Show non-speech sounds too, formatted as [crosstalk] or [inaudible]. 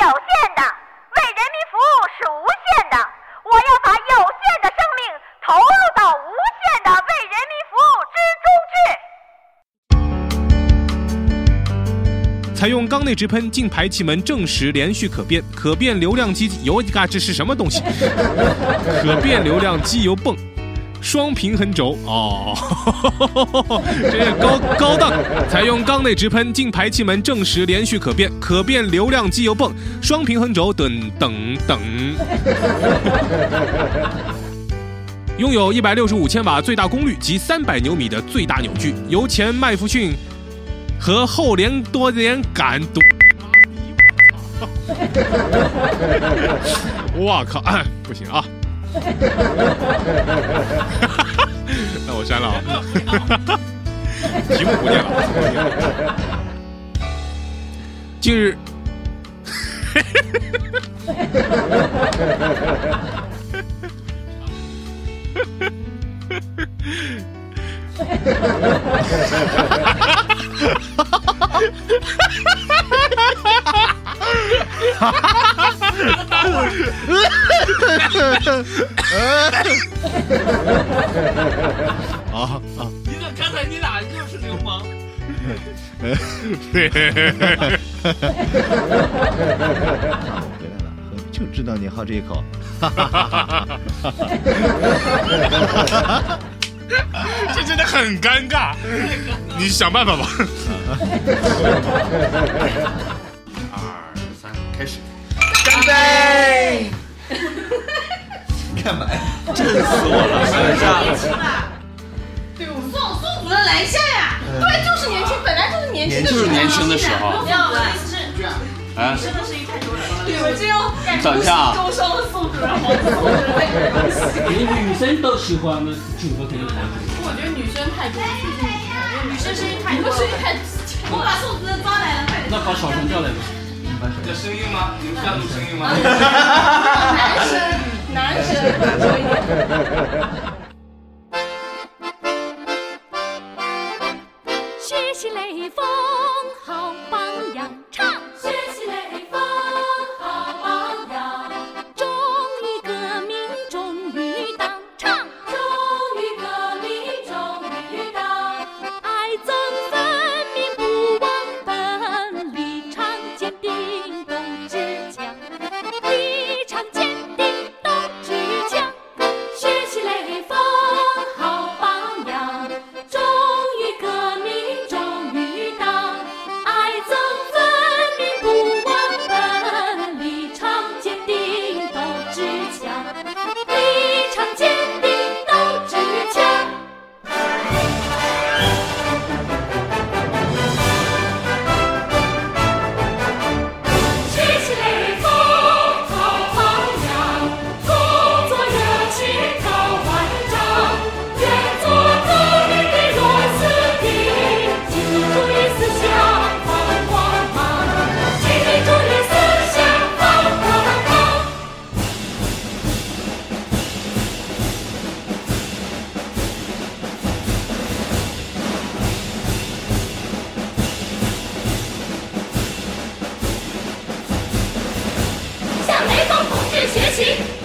有限的，为人民服务是无限的。我要把有限的生命投入到无限的为人民服务之中去。采用缸内直喷进排气门正时连续可变可变流量机油嘎，这是什么东西？[laughs] 可变流量机油泵，双平衡轴哦，[laughs] 这是高高档。采用缸内直喷进排气门正时连续可变可变流量机油泵，双平衡轴等等等。[laughs] 拥有一百六十五千瓦最大功率及三百牛米的最大扭矩，由前麦弗逊。和后连多连杆多，[laughs] 我靠！不行啊！那我删了啊！题目不念了。近日，[laughs] 回来了，就知道你好这一口。[laughs] 这真的很尴尬，你想办法吧。二三，开始。干杯！干嘛呀？震死我了！是不是，啊！对，我们宋宋主任来一下呀！对，就是年轻，本来就是年轻的时候。就是年轻的时候。没有，我的意思是，哎，真的是一太多了。对，我这样等一下啊受伤了宋主任，好 [laughs] 女生都喜欢的主播肯定。我觉得女生太多了，女生声音太多，声音太，我把抓来了，快点。那把小陈叫来吧。有声音吗？有这样的声音吗？男生，男生多一点。[laughs] 学习雷锋好榜样，唱。see?